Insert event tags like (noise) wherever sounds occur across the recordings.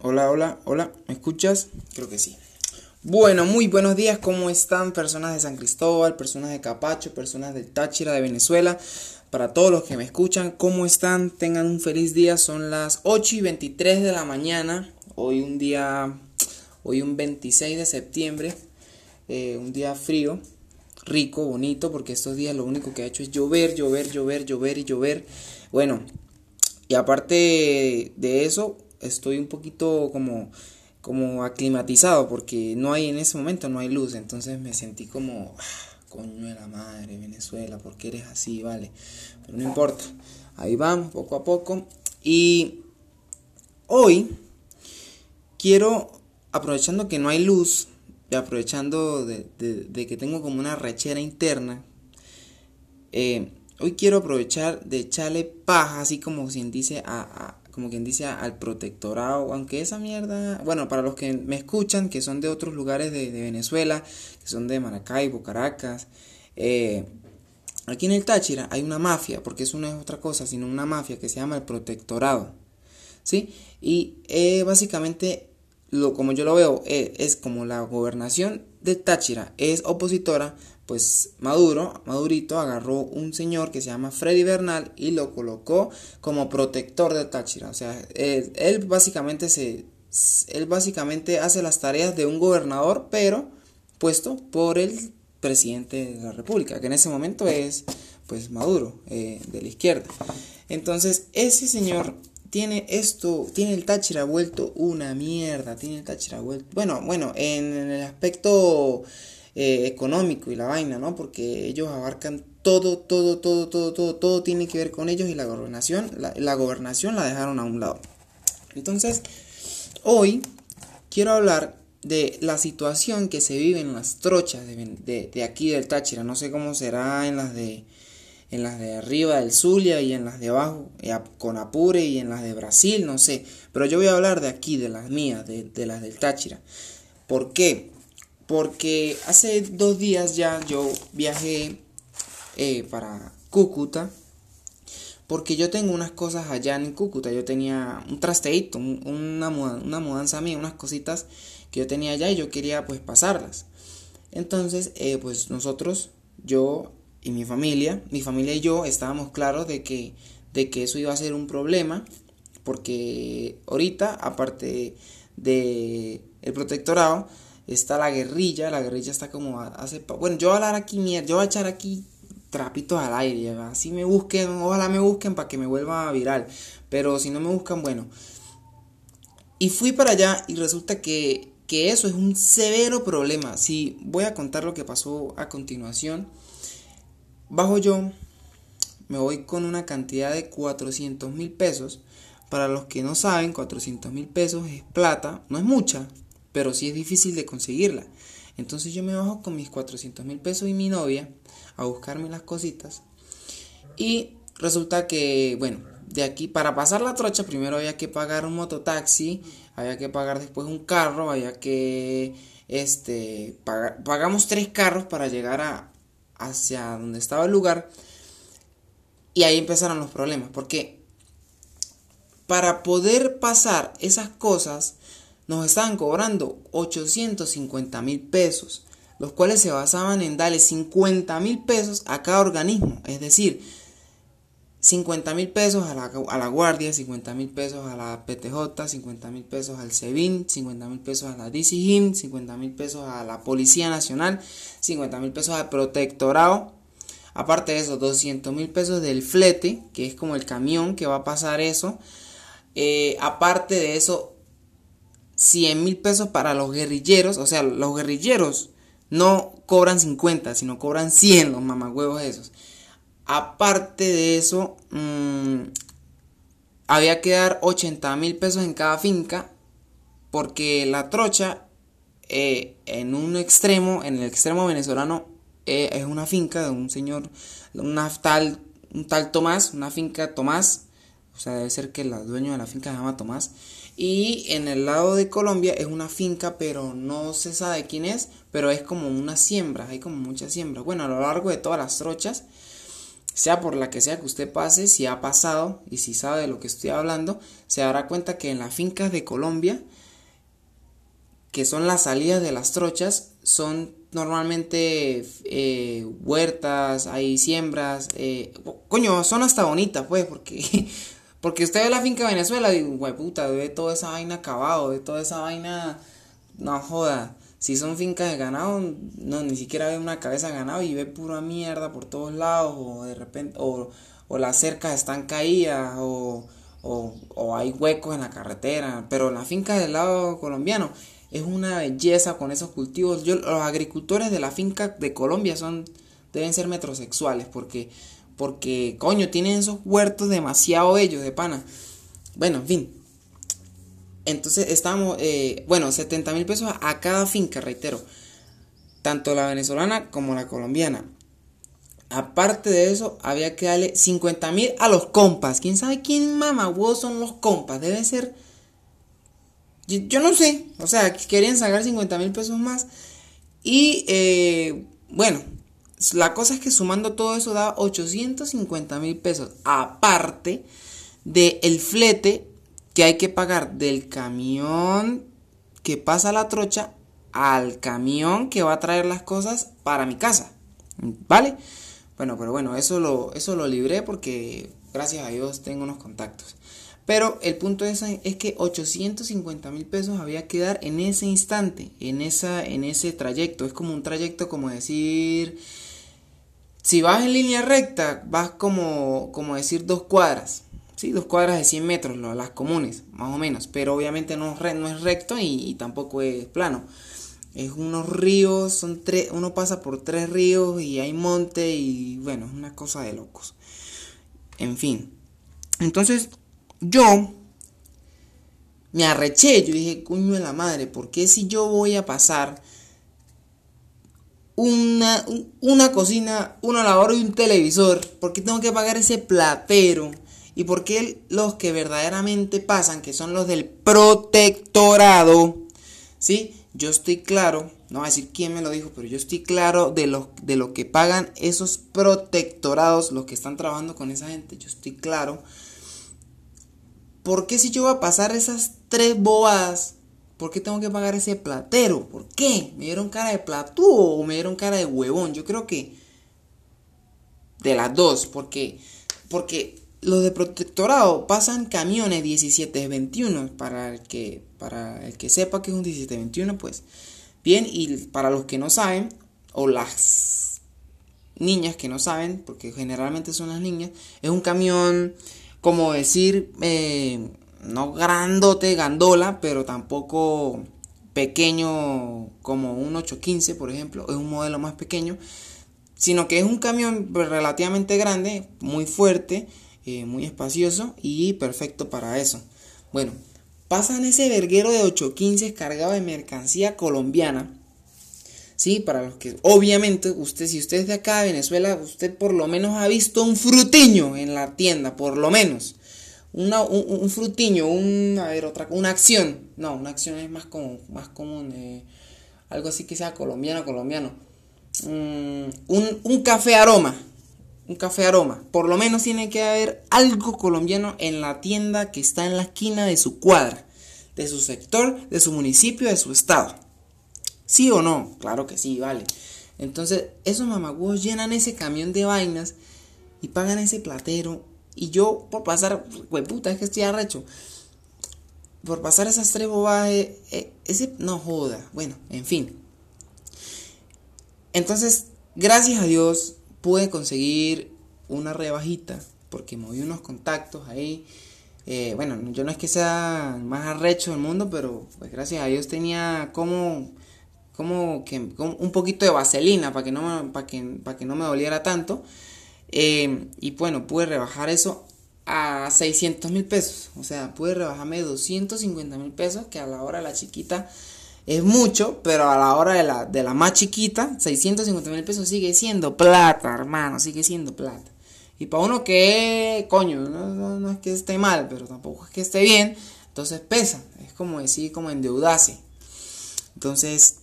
Hola, hola, hola, ¿me escuchas? Creo que sí. Bueno, muy buenos días, ¿cómo están personas de San Cristóbal, personas de Capacho, personas del Táchira, de Venezuela? Para todos los que me escuchan, ¿cómo están? Tengan un feliz día, son las 8 y 23 de la mañana, hoy un día, hoy un 26 de septiembre, eh, un día frío, rico, bonito, porque estos días lo único que ha hecho es llover, llover, llover, llover y llover. Bueno, y aparte de eso, estoy un poquito como como aclimatizado porque no hay en ese momento no hay luz entonces me sentí como ah, coño de la madre Venezuela porque eres así vale pero no importa ahí vamos poco a poco y hoy quiero aprovechando que no hay luz y aprovechando de, que tengo como una rechera interna eh, hoy quiero aprovechar de echarle paja así como quien dice a como quien dice, al protectorado, aunque esa mierda, bueno, para los que me escuchan, que son de otros lugares de, Venezuela, que son de Maracaibo, Caracas, eh, aquí en el Táchira hay una mafia, porque eso no es otra cosa, sino una mafia que se llama el protectorado, ¿sí? Y eh, básicamente, lo, como yo lo veo, eh, es como la gobernación de Táchira es opositora, pues Maduro, Madurito agarró un señor que se llama Freddy Bernal y lo colocó como protector de Táchira. O sea, él, básicamente se él básicamente hace las tareas de un gobernador, pero puesto por el presidente de la República, que en ese momento es pues Maduro, eh, de la izquierda. Entonces, ese señor tiene esto, tiene el Táchira vuelto una mierda, tiene el Táchira vuelto, bueno, bueno, en el aspecto eh, económico y la vaina, ¿no? Porque ellos abarcan todo, todo, todo, todo, todo, todo tiene que ver con ellos y la gobernación, la, gobernación la dejaron a un lado. Entonces, hoy quiero hablar de la situación que se vive en las trochas de, de, aquí del Táchira. No sé cómo será en las de en las de arriba del Zulia y en las de abajo con Apure y en las de Brasil, no sé. Pero yo voy a hablar de aquí, de las mías, de, de las del Táchira. ¿Por qué? Porque hace dos días ya yo viajé eh, para Cúcuta. Porque yo tengo unas cosas allá en Cúcuta. Yo tenía un trasteito, una, mudanza mía, unas cositas que yo tenía allá y yo quería pues pasarlas. Entonces, eh, pues nosotros, yo y mi familia, mi familia y yo estábamos claros de que, de que eso iba a ser un problema. Porque ahorita, aparte de el protectorado, está la guerrilla, la guerrilla está como hace... Bueno, yo voy a hablar aquí mierda, yo voy a echar aquí trapitos al aire, así me busquen, ojalá me busquen para que me vuelva viral, pero si no me buscan, bueno. Y fui para allá y resulta que, que eso es un severo problema. Si voy a contar lo que pasó a continuación, bajo yo, me voy con una cantidad de 400 mil pesos. Para los que no saben, 400 mil pesos es plata, no es mucha, pero sí es difícil de conseguirla. Entonces yo me bajo con mis 400 mil pesos y mi novia a buscarme las cositas. Y resulta que, bueno, de aquí para pasar la trocha primero había que pagar un mototaxi, había que pagar después un carro, había que, este, pagamos tres carros para llegar a, hacia donde estaba el lugar. Y ahí empezaron los problemas, porque para poder pasar esas cosas nos estaban cobrando 850 mil pesos, los cuales se basaban en darle 50 mil pesos a cada organismo, es decir, 50 mil pesos a la, a la, Guardia, 50 mil pesos a la PTJ, 50 mil pesos al SEBIN, 50 mil pesos a la DCGIM, 50 mil pesos a la Policía Nacional, 50 mil pesos al Protectorado. Aparte de eso, 200 mil pesos del flete, que es como el camión que va a pasar eso. Eh, aparte de eso, 100 mil pesos para los guerrilleros. O sea, los guerrilleros no cobran 50, sino cobran 100 los mamagüevos esos. Aparte de eso, mm, había que dar 80 mil pesos en cada finca. Porque la trocha, eh, en un extremo, en el extremo venezolano, eh, es una finca de un señor, una tal, un tal Tomás, una finca Tomás. O sea, debe ser que el dueño de la finca se llama Tomás. Y en el lado de Colombia es una finca, pero no se sabe quién es, pero es como una siembra, hay como muchas siembras. Bueno, a lo largo de todas las trochas sea por la que sea que usted pase, si ha pasado y si sabe de lo que estoy hablando, se dará cuenta que en las fincas de Colombia, que son las salidas de las trochas, son normalmente eh, huertas, hay siembras, eh, coño, son hasta bonitas, pues, porque, (laughs) porque usted ve la finca de Venezuela y, güey, puta, ve toda esa vaina acabado, ve toda esa vaina, no joda. Si son fincas de ganado, no, ni siquiera ve una cabeza de ganado y ve pura mierda por todos lados, o de repente, o, o las cercas están caídas, o, o, o, hay huecos en la carretera. Pero la finca del lado colombiano es una belleza con esos cultivos. Yo, los agricultores de la finca de Colombia son, deben ser metrosexuales, porque, porque, coño, tienen esos huertos demasiado bellos de pana. Bueno, en fin, entonces estamos, eh, bueno, 70 mil pesos a cada finca, reitero. Tanto la venezolana como la colombiana. Aparte de eso, había que darle 50 mil a los compas. ¿Quién sabe quién mamagüos son los compas? Debe ser... Yo, no sé. O sea, querían sacar 50 mil pesos más. Y eh, bueno, la cosa es que sumando todo eso da 850 mil pesos. Aparte del el flete que hay que pagar del camión que pasa la trocha al camión que va a traer las cosas para mi casa. ¿Vale? Bueno, pero bueno, eso lo, eso lo libré porque gracias a Dios tengo unos contactos. Pero el punto es, es que 850 mil pesos había que dar en ese instante, en, esa, en ese trayecto. Es como un trayecto como decir, si vas en línea recta, vas como, como decir dos cuadras. Sí, dos cuadras de 100 metros, las comunes, más o menos. Pero obviamente no, es recto y, tampoco es plano. Es unos ríos, son tres, uno pasa por tres ríos y hay monte y bueno, es una cosa de locos. En fin. Entonces, yo me arreché, yo dije, cuño de la madre, ¿por qué si yo voy a pasar una, una cocina, una lavadora y un televisor? ¿Por qué tengo que pagar ese platero? ¿Y por qué los que verdaderamente pasan, que son los del protectorado? ¿Sí? Yo estoy claro, no voy a decir quién me lo dijo, pero yo estoy claro de lo, de lo que pagan esos protectorados, los que están trabajando con esa gente. Yo estoy claro. ¿Por qué si yo voy a pasar esas tres bobadas, por qué tengo que pagar ese platero? ¿Por qué? ¿Me dieron cara de platú o me dieron cara de huevón? Yo creo que de las dos, porque, porque los de protectorado pasan camiones 1721 para el que para el que sepa que es un 1721 pues bien y para los que no saben o las niñas que no saben porque generalmente son las niñas es un camión como decir eh, no grandote gandola pero tampoco pequeño como un 815 por ejemplo es un modelo más pequeño sino que es un camión relativamente grande muy fuerte eh, muy espacioso y perfecto para eso. Bueno, pasan ese verguero de 815 cargado de mercancía colombiana. Sí, para los que obviamente usted si usted es de acá de Venezuela, usted por lo menos ha visto un frutiño en la tienda, por lo menos. Una, un, frutiño, un, a ver, otra, una acción. No, una acción es más común, más común eh, algo así que sea colombiano, colombiano. Mm, un, un café aroma, un café aroma. Por lo menos tiene que haber algo colombiano en la tienda que está en la esquina de su cuadra, de su sector, de su municipio, de su estado. ¿Sí o no? Claro que sí, vale. Entonces, esos mamagüos llenan ese camión de vainas y pagan ese platero. Y yo, por pasar, pues puta, es que estoy arrecho. Por pasar esas tres bobadas, eh, eh, ese no joda. Bueno, en fin. Entonces, gracias a Dios, pude conseguir una rebajita porque moví unos contactos ahí. Eh, bueno, yo no es que sea más arrecho del mundo, pero pues gracias a Dios tenía como, como que un poquito de vaselina para que no me, para que, para que no me doliera tanto. Eh, y bueno, pude rebajar eso a 600 mil pesos. O sea, pude rebajarme 250 mil pesos, que a la hora la chiquita es mucho, pero a la hora de la, de la más chiquita, 650 mil pesos sigue siendo plata, hermano, sigue siendo plata. Y para uno que, coño, no, no, es que esté mal, pero tampoco es que esté bien, entonces pesa, es como decir, como endeudarse. Entonces,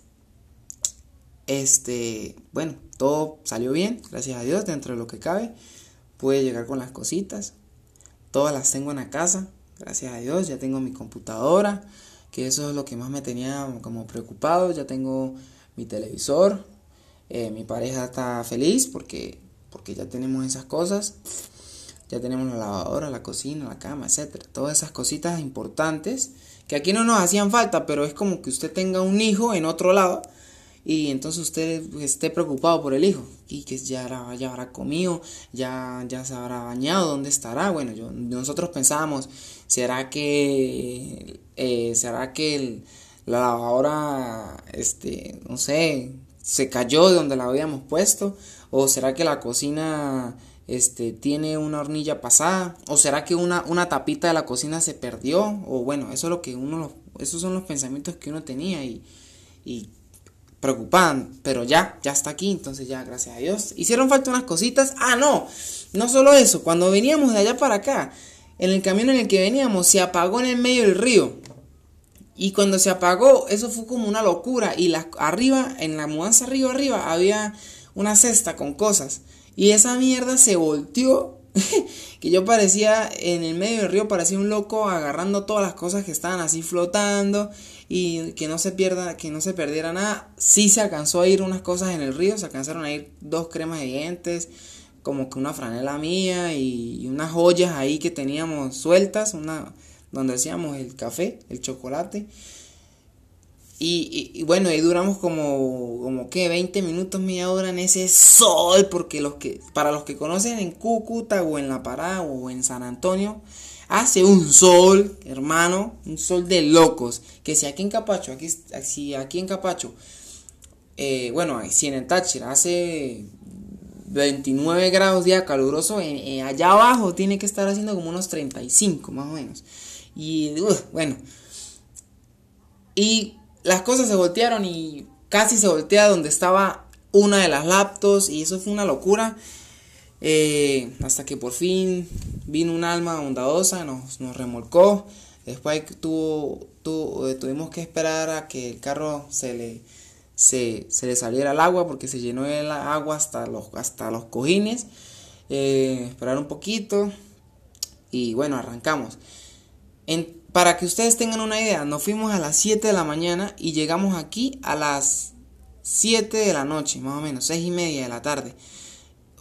este, bueno, todo salió bien, gracias a Dios, dentro de lo que cabe. pude llegar con las cositas. Todas las tengo en la casa, gracias a Dios. Ya tengo mi computadora, que eso es lo que más me tenía como preocupado. Ya tengo mi televisor. Eh, mi pareja está feliz porque, porque ya tenemos esas cosas. Ya tenemos la lavadora, la cocina, la cama, etcétera. Todas esas cositas importantes que aquí no nos hacían falta, pero es como que usted tenga un hijo en otro lado y entonces usted esté preocupado por el hijo y que ya, habrá comido, ya, ya se habrá bañado, ¿dónde estará? Bueno, yo, nosotros pensábamos, ¿será que, eh, será que la lavadora, este, no sé, se cayó de donde la habíamos puesto? ¿O será que la cocina este, tiene una hornilla pasada? ¿O será que una, una tapita de la cocina se perdió? O bueno, eso es lo que uno, esos son los pensamientos que uno tenía y preocupaban, pero ya, ya está aquí, entonces ya, gracias a Dios. Hicieron falta unas cositas. Ah, no, no solo eso, cuando veníamos de allá para acá, en el camión en el que veníamos, se apagó en el medio del río. Y cuando se apagó, eso fue como una locura. Y arriba, en la mudanza arriba, arriba, había una cesta con cosas. Y esa mierda se volteó. (laughs) que yo parecía en el medio del río, parecía un loco agarrando todas las cosas que estaban así flotando y que no se pierda, que no se perdiera nada. Sí se alcanzó a ir unas cosas en el río, se alcanzaron a ir dos cremas de dientes, como que una franela mía y, unas joyas ahí que teníamos sueltas, una donde hacíamos el café, el chocolate. Y, bueno, ahí duramos como, como que 20 minutos, media hora en ese sol, porque los que, para los que conocen en Cúcuta o en La Pará o en San Antonio, hace un sol, hermano, un sol de locos. Que si aquí en Capacho, aquí, si aquí en Capacho, eh, bueno, si en el Táchira hace 29 grados día caluroso, allá abajo tiene que estar haciendo como unos 35 más o menos. Y bueno, y las cosas se voltearon y casi se voltea donde estaba una de las laptops y eso fue una locura. Eh, hasta que por fin vino un alma bondadosa, nos, nos remolcó. Después tuvo, eh, tuvimos que esperar a que el carro se le, se, le saliera el agua porque se llenó el agua hasta los, hasta los cojines. Eh, esperar un poquito y bueno, arrancamos. Para que ustedes tengan una idea, nos fuimos a las 7 de la mañana y llegamos aquí a las 7 de la noche, más o menos, 6 y media de la tarde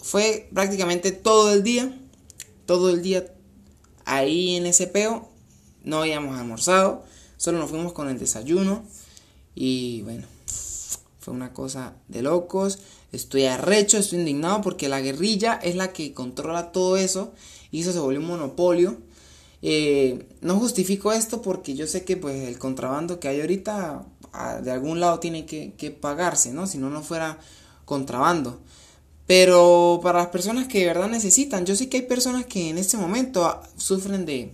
fue prácticamente todo el día, todo el día ahí en ese peo. No habíamos almorzado, solo nos fuimos con el desayuno. Y bueno, fue una cosa de locos. Estoy arrecho, estoy indignado porque la guerrilla es la que controla todo eso. Y eso se volvió un monopolio. Eh, no justifico esto porque yo sé que pues el contrabando que hay ahorita de algún lado tiene que, que pagarse, ¿no? Si no, no fuera contrabando. Pero para las personas que de verdad necesitan, yo sé que hay personas que en este momento ah, sufren de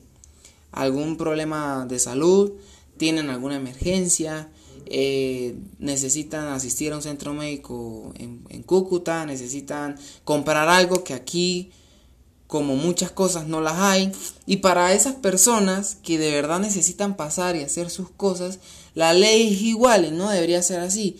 algún problema de salud, tienen alguna emergencia, eh, necesitan asistir a un centro médico en, en, Cúcuta, necesitan comprar algo que aquí, como muchas cosas, no las hay. Y para esas personas que de verdad necesitan pasar y hacer sus cosas, la ley es igual y no debería ser así.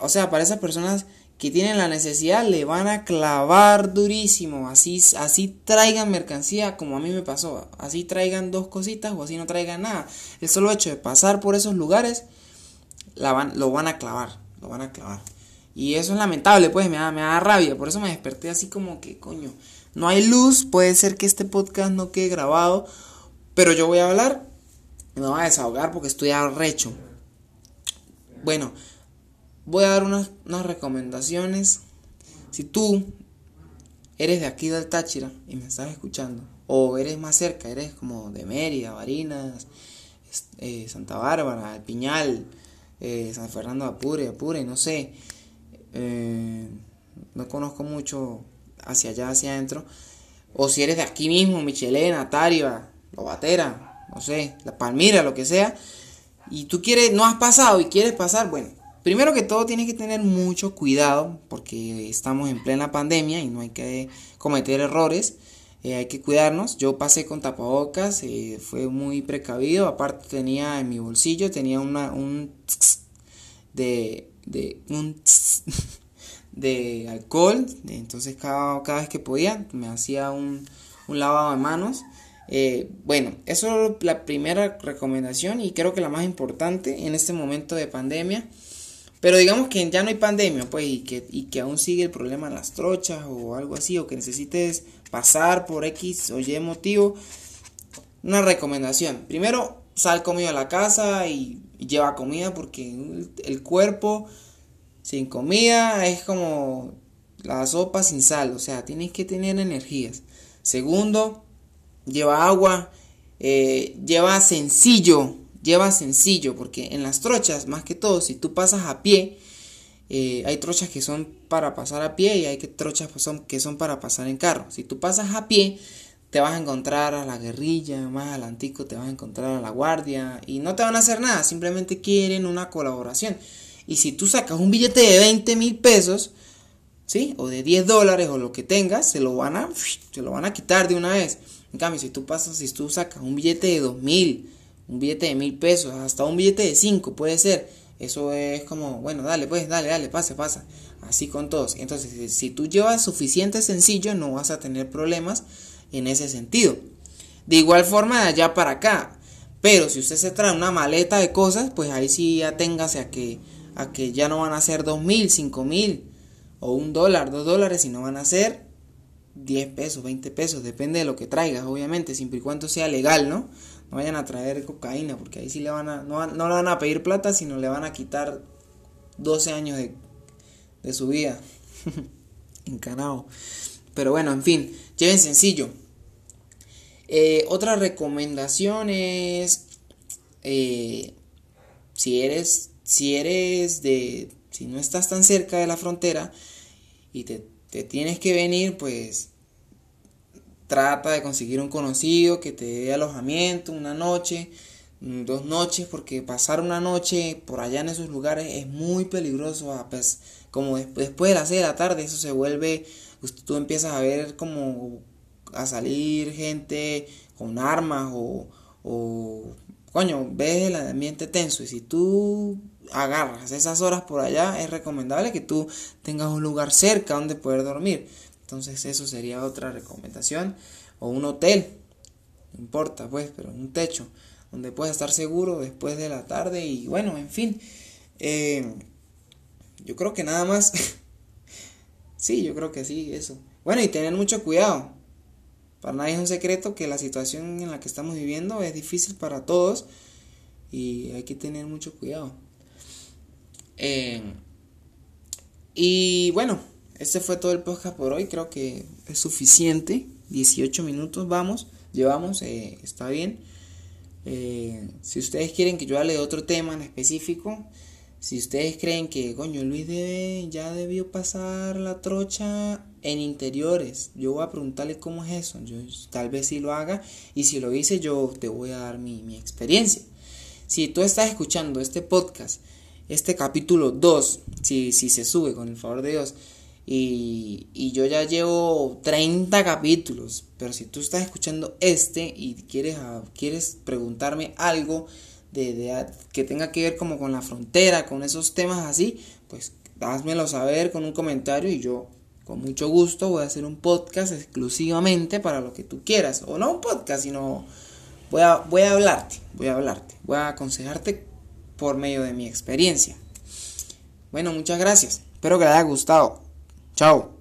O sea, para esas personas que tienen la necesidad le van a clavar durísimo. Así, así traigan mercancía como a mí me pasó. Así traigan dos cositas o así no traigan nada. El solo hecho de pasar por esos lugares la van, lo van a clavar. Lo van a clavar. Y eso es lamentable, pues me da, me da rabia. Por eso me desperté así como que, coño, no hay luz. Puede ser que este podcast no quede grabado. Pero yo voy a hablar. Me voy a desahogar porque estoy arrecho. Bueno, voy a dar unas, recomendaciones. Si tú eres de aquí del Táchira y me estás escuchando, o eres más cerca, eres como de Mérida, Barinas, eh, Santa Bárbara, El Piñal, eh, San Fernando Apure, Apure, no sé, eh, no conozco mucho hacia allá, hacia adentro, o si eres de aquí mismo, Michelena, Tariba, Lobatera, no sé, La Palmira, lo que sea, y tú quieres, no has pasado y quieres pasar, bueno, Primero que todo tienes que tener mucho cuidado porque estamos en plena pandemia y no hay que cometer errores. Eh, hay que cuidarnos. Yo pasé con tapabocas, eh, fue muy precavido. Aparte tenía en mi bolsillo, tenía una, un de, de, un (laughs) de alcohol, entonces cada, cada vez que podía me hacía un, un lavado de manos. Eh, bueno, eso es la primera recomendación y creo que la más importante en este momento de pandemia. Pero digamos que ya no hay pandemia, pues, y que, y que aún sigue el problema de las trochas o algo así, o que necesites pasar por X o Y motivo. Una recomendación. Primero, sal comido a la casa y, lleva comida porque el, cuerpo sin comida es como la sopa sin sal, o sea, tienes que tener energías. Segundo, lleva agua, eh, lleva sencillo, lleva sencillo, porque en las trochas, más que todo, si tú pasas a pie, eh, hay trochas que son para pasar a pie y hay trochas que son, que son para pasar en carro. Si tú pasas a pie, te vas a encontrar a la guerrilla, más adelantico te vas a encontrar a la guardia y no te van a hacer nada, simplemente quieren una colaboración. Y si tú sacas un billete de 20 mil pesos, ¿sí? O de 10 dólares o lo que tengas, se lo van a, se lo van a quitar de una vez. En cambio, si tú pasas, si tú sacas un billete de 2 mil, un billete de mil pesos, hasta un billete de 5 puede ser, eso es como, bueno, dale, pues, dale, dale, pase, pasa. Así con todos. Entonces, si tú llevas suficiente sencillo, no vas a tener problemas en ese sentido. De igual forma de allá para acá. Pero si usted se trae una maleta de cosas, pues ahí sí aténgase a que, a que ya no van a ser dos mil, cinco mil o un dólar, dos dólares, sino van a ser 10 pesos, 20 pesos, depende de lo que traigas, obviamente, siempre y cuando sea legal, ¿no? No vayan a traer cocaína, porque ahí sí le van a, no, no le van a pedir plata, sino le van a quitar 12 años de, de su vida. (laughs) Encanado. Pero bueno, en fin, lleven sencillo. Eh, otra recomendación es, eh, si eres, si eres de, si no estás tan cerca de la frontera y te, te tienes que venir, pues trata de conseguir un conocido que te dé alojamiento una noche, mm, dos noches, porque pasar una noche por allá en esos lugares es muy peligroso. Ah, pues, como después de las 6 de la tarde, eso se vuelve tú empiezas a ver como a salir gente con armas o, o coño, ves el ambiente tenso y si tú agarras esas horas por allá es recomendable que tú tengas un lugar cerca donde poder dormir. Entonces eso sería otra recomendación o un hotel, no importa pues, pero un techo donde puedas estar seguro después de la tarde y bueno, en fin, eh, yo creo que nada más (laughs) Sí, yo creo que sí, eso. Bueno, y tener mucho cuidado. Para nadie es un secreto que la situación en la que estamos viviendo es difícil para todos y hay que tener mucho cuidado. Y bueno, este fue todo el podcast por hoy. Creo que es suficiente. 18 minutos vamos, llevamos, eh, está bien. Eh, si ustedes quieren que yo hable de otro tema en específico, si ustedes creen que, coño, Luis debe, ya debió pasar la trocha en interiores, yo voy a preguntarle cómo es eso. Yo tal vez si lo haga y si lo hice, yo te voy a dar mi, experiencia. Si tú estás escuchando este podcast, este capítulo 2, si, si se sube con el favor de Dios, y, y, yo ya llevo 30 capítulos, pero si tú estás escuchando este y quieres, quieres preguntarme algo, de, que tenga que ver como con la frontera, con esos temas así, pues házmelo saber con un comentario y yo con mucho gusto voy a hacer un podcast exclusivamente para lo que tú quieras. O no un podcast, sino voy a, voy a hablarte, voy a hablarte, voy a aconsejarte por medio de mi experiencia. Bueno, muchas gracias. Espero que les haya gustado. Chao.